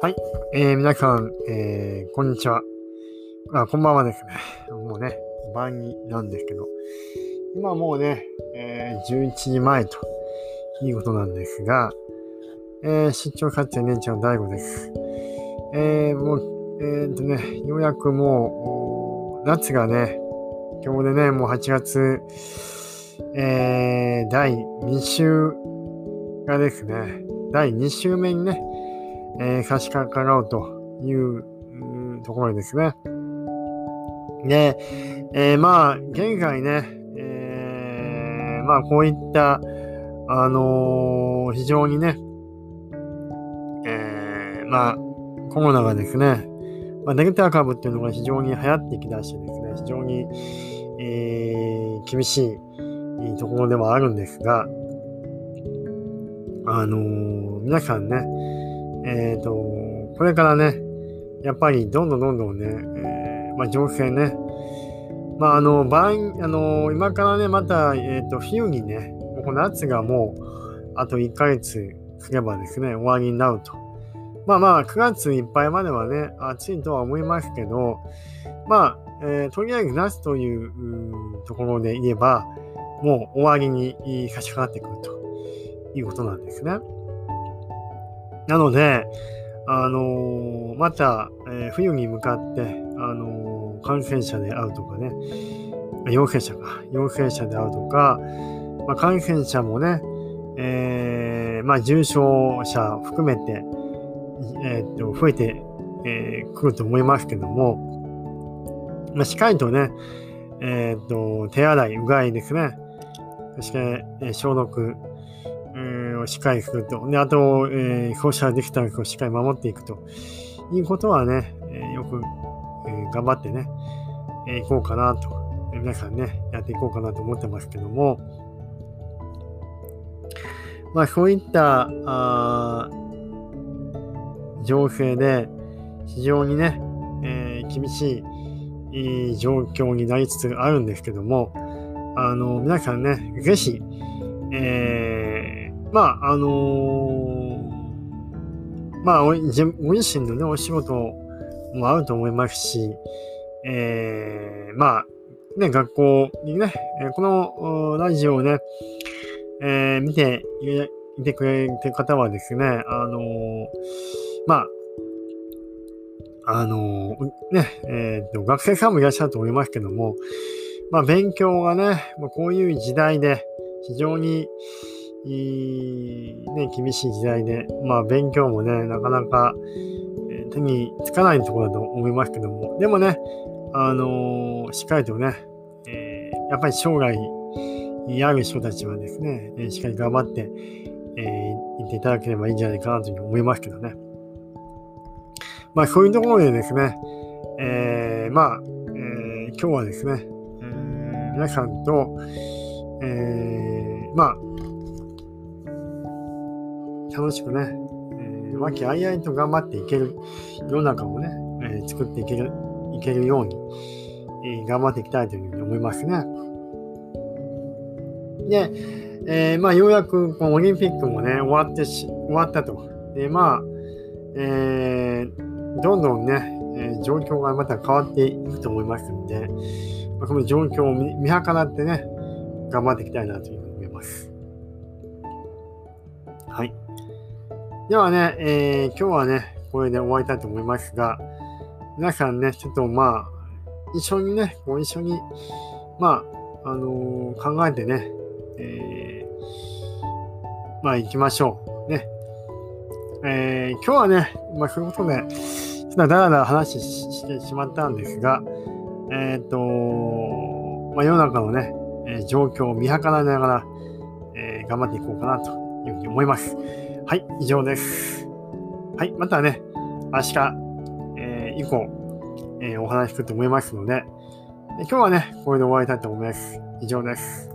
はい、えー、皆さん、えー、こんにちは。あ、こんばんはですね。もうね、晩になんですけど、今もうね、えー、11時前ということなんですが、えー、出張活動年長の大悟です。えー、もう、えー、っとね、ようやくもう、夏がね、今日でね、もう8月、えー、第2週がですね、第2週目にね、えー、差し掛かろうというところですね。で、えー、まあ、現在ね、えー、まあ、こういった、あのー、非常にね、えー、まあ、コロナがですね、まあ、デルタ株っていうのが非常に流行ってきだしてですね、非常に、えー、厳しいところではあるんですが、あの、皆さんね、えっ、ー、と、これからね、やっぱりどんどんどんどんね、えー、まあ、情勢ね、まあ、あの、場合、あの、今からね、また、えっ、ー、と、冬にね、この夏がもう、あと1ヶ月すればですね、終わりになると。まあまあ、9月いっぱいまではね、暑いとは思いますけど、まあ、えー、とりあえず夏というところで言えば、もう終わりに差し掛かってくるということなんですね。なので、あの、また、えー、冬に向かって、あの、感染者で会うとかね、陽性者か、陽性者で会うとか、まあ、感染者もね、えー、まあ、重症者含めて、えー、っと、増えてく、えー、ると思いますけども、まあ、しっかりとね、えー、っと、手洗い、うがいですね。そして、え、消毒、しっかりすると。で、あと、えー、放射できたをしっかり守っていくと。いうことはね、えー、よく、えー、頑張ってね、えー、いこうかなと、皆さんね、やっていこうかなと思ってますけども、まあ、そういった、あ情勢で、非常にね、えー、厳しい状況になりつつあるんですけども、あの、皆さんね、ぜひ、えーまあ、あのー、まあご自身のね、お仕事もあると思いますし、えー、まあ、ね、学校にね、このラジオをね、えー、見ていてくれてる方はですね、あのー、まあ、あのー、ね、えっ、と、学生さんもいらっしゃると思いますけども、まあ、勉強がね、まあこういう時代で非常に、ね、厳しい時代で、まあ勉強もね、なかなか、手につかないところだと思いますけども、でもね、あの、しっかりとね、えー、やっぱり将来にある人たちはですね、えしっかり頑張って、えー、っていただければいいんじゃないかなというふうに思いますけどね。まあそういうところでですね、えー、まあ、えー、今日はですね、え、皆さんと、えー、まあ、楽しくね、えー、和気あいあいと頑張っていける世の中をね、えー、作っていける、いけるように、えー、頑張っていきたいというふうに思いますね。で、えー、まあ、ようやくこのオリンピックもね、終わってし、終わったと。で、まあ、えー、どんどんね、えー、状況がまた変わっていくと思いますので、まあ、この状況を見見計らってね、頑張っていきたいなというふうに思います。はい。ではね、えー、今日はね、これで終わりたいと思いますが、皆さんね、ちょっとまあ、一緒にね、ご一緒に、まあ、あのー、考えてね、えー、まあ、行きましょう。ね。えー、今日はね、まあ、そういうことで、ちょっとだらだら話してしまったんですが、えっ、と、まあ、世の中のね、え状況を見計らいながら、え頑張っていこうかなというふうに思います。はい、以上です。はい、またね、明日、えー、以降、えー、お話しすると思いますので、今日はね、これで終わりたいと思います。以上です。